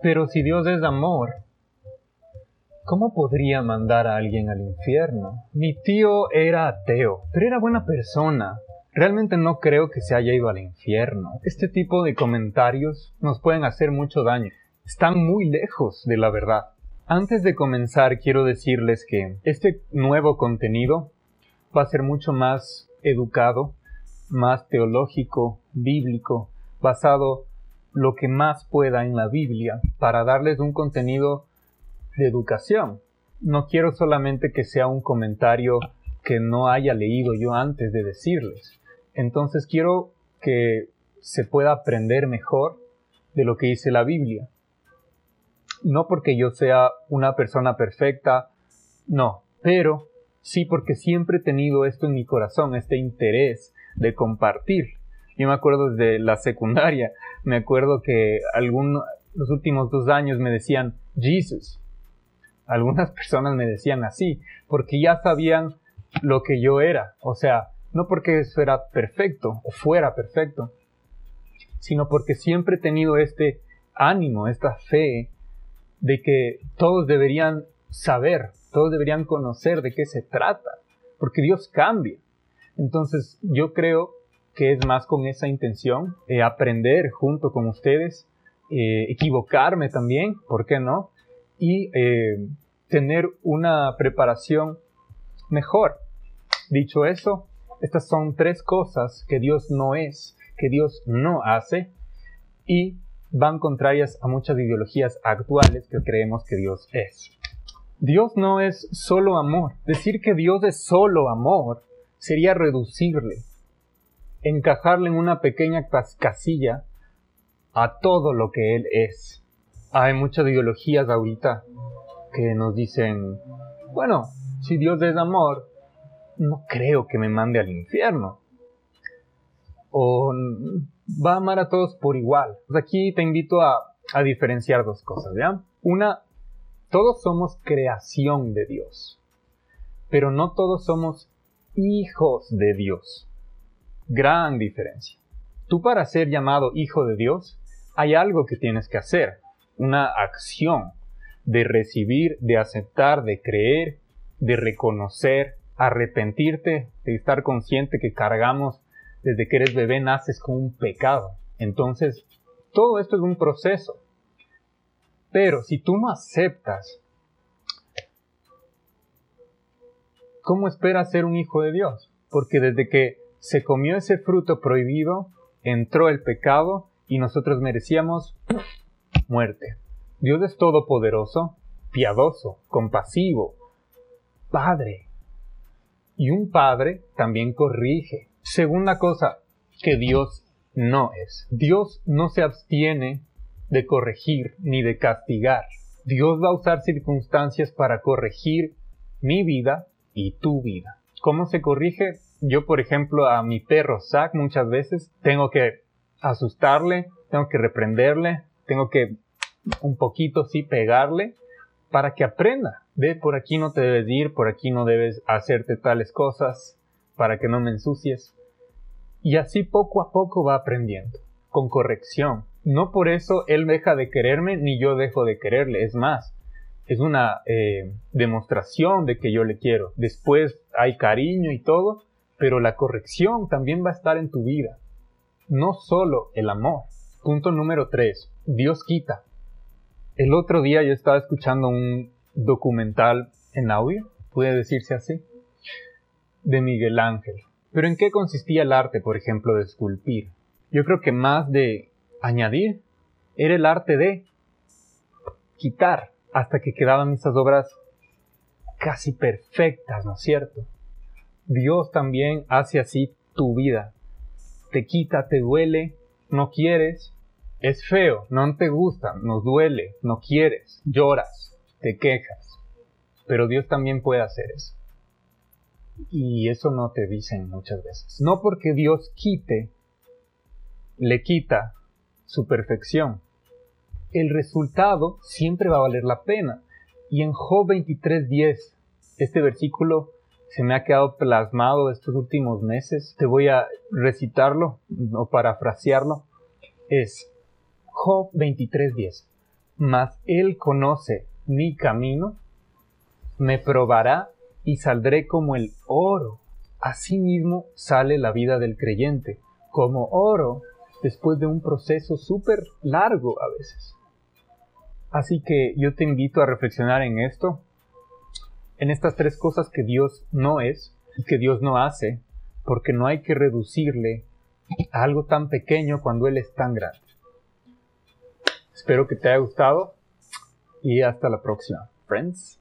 Pero si Dios es amor, ¿cómo podría mandar a alguien al infierno? Mi tío era ateo, pero era buena persona. Realmente no creo que se haya ido al infierno. Este tipo de comentarios nos pueden hacer mucho daño. Están muy lejos de la verdad. Antes de comenzar, quiero decirles que este nuevo contenido va a ser mucho más educado, más teológico, bíblico, basado lo que más pueda en la Biblia para darles un contenido de educación. No quiero solamente que sea un comentario que no haya leído yo antes de decirles. Entonces quiero que se pueda aprender mejor de lo que dice la Biblia. No porque yo sea una persona perfecta, no, pero sí porque siempre he tenido esto en mi corazón, este interés de compartir. Yo me acuerdo desde la secundaria, me acuerdo que algún, los últimos dos años me decían Jesus. Algunas personas me decían así, porque ya sabían lo que yo era. O sea, no porque eso era perfecto o fuera perfecto, sino porque siempre he tenido este ánimo, esta fe de que todos deberían saber, todos deberían conocer de qué se trata, porque Dios cambia. Entonces yo creo que es más con esa intención, eh, aprender junto con ustedes, eh, equivocarme también, ¿por qué no? Y eh, tener una preparación mejor. Dicho eso, estas son tres cosas que Dios no es, que Dios no hace y van contrarias a muchas ideologías actuales que creemos que Dios es. Dios no es solo amor. Decir que Dios es solo amor sería reducirle encajarle en una pequeña casilla a todo lo que Él es. Hay muchas ideologías ahorita que nos dicen, bueno, si Dios es amor, no creo que me mande al infierno. O va a amar a todos por igual. Aquí te invito a, a diferenciar dos cosas, ¿ya? Una, todos somos creación de Dios, pero no todos somos hijos de Dios. Gran diferencia. Tú para ser llamado hijo de Dios, hay algo que tienes que hacer, una acción de recibir, de aceptar, de creer, de reconocer, arrepentirte, de estar consciente que cargamos desde que eres bebé, naces con un pecado. Entonces, todo esto es un proceso. Pero si tú no aceptas, ¿cómo esperas ser un hijo de Dios? Porque desde que se comió ese fruto prohibido, entró el pecado y nosotros merecíamos muerte. Dios es todopoderoso, piadoso, compasivo, Padre. Y un Padre también corrige. Segunda cosa que Dios no es. Dios no se abstiene de corregir ni de castigar. Dios va a usar circunstancias para corregir mi vida y tu vida. ¿Cómo se corrige? Yo, por ejemplo, a mi perro Zack muchas veces tengo que asustarle, tengo que reprenderle, tengo que un poquito sí pegarle para que aprenda. Ve, por aquí no te debes ir, por aquí no debes hacerte tales cosas, para que no me ensucies. Y así poco a poco va aprendiendo, con corrección. No por eso él deja de quererme ni yo dejo de quererle, es más, es una eh, demostración de que yo le quiero. Después hay cariño y todo, pero la corrección también va a estar en tu vida. No solo el amor. Punto número 3. Dios quita. El otro día yo estaba escuchando un documental en audio, puede decirse así, de Miguel Ángel. Pero ¿en qué consistía el arte, por ejemplo, de esculpir? Yo creo que más de añadir era el arte de quitar hasta que quedaban esas obras casi perfectas, ¿no es cierto? Dios también hace así tu vida. Te quita, te duele, no quieres, es feo, no te gusta, nos duele, no quieres, lloras, te quejas. Pero Dios también puede hacer eso. Y eso no te dicen muchas veces. No porque Dios quite, le quita su perfección. El resultado siempre va a valer la pena. Y en Job 23.10, este versículo se me ha quedado plasmado estos últimos meses. Te voy a recitarlo o parafrasearlo. Es Job 23:10. mas Él conoce mi camino, me probará y saldré como el oro. Asimismo sale la vida del creyente, como oro, después de un proceso súper largo a veces. Así que yo te invito a reflexionar en esto, en estas tres cosas que Dios no es y que Dios no hace, porque no hay que reducirle a algo tan pequeño cuando Él es tan grande. Espero que te haya gustado y hasta la próxima, friends.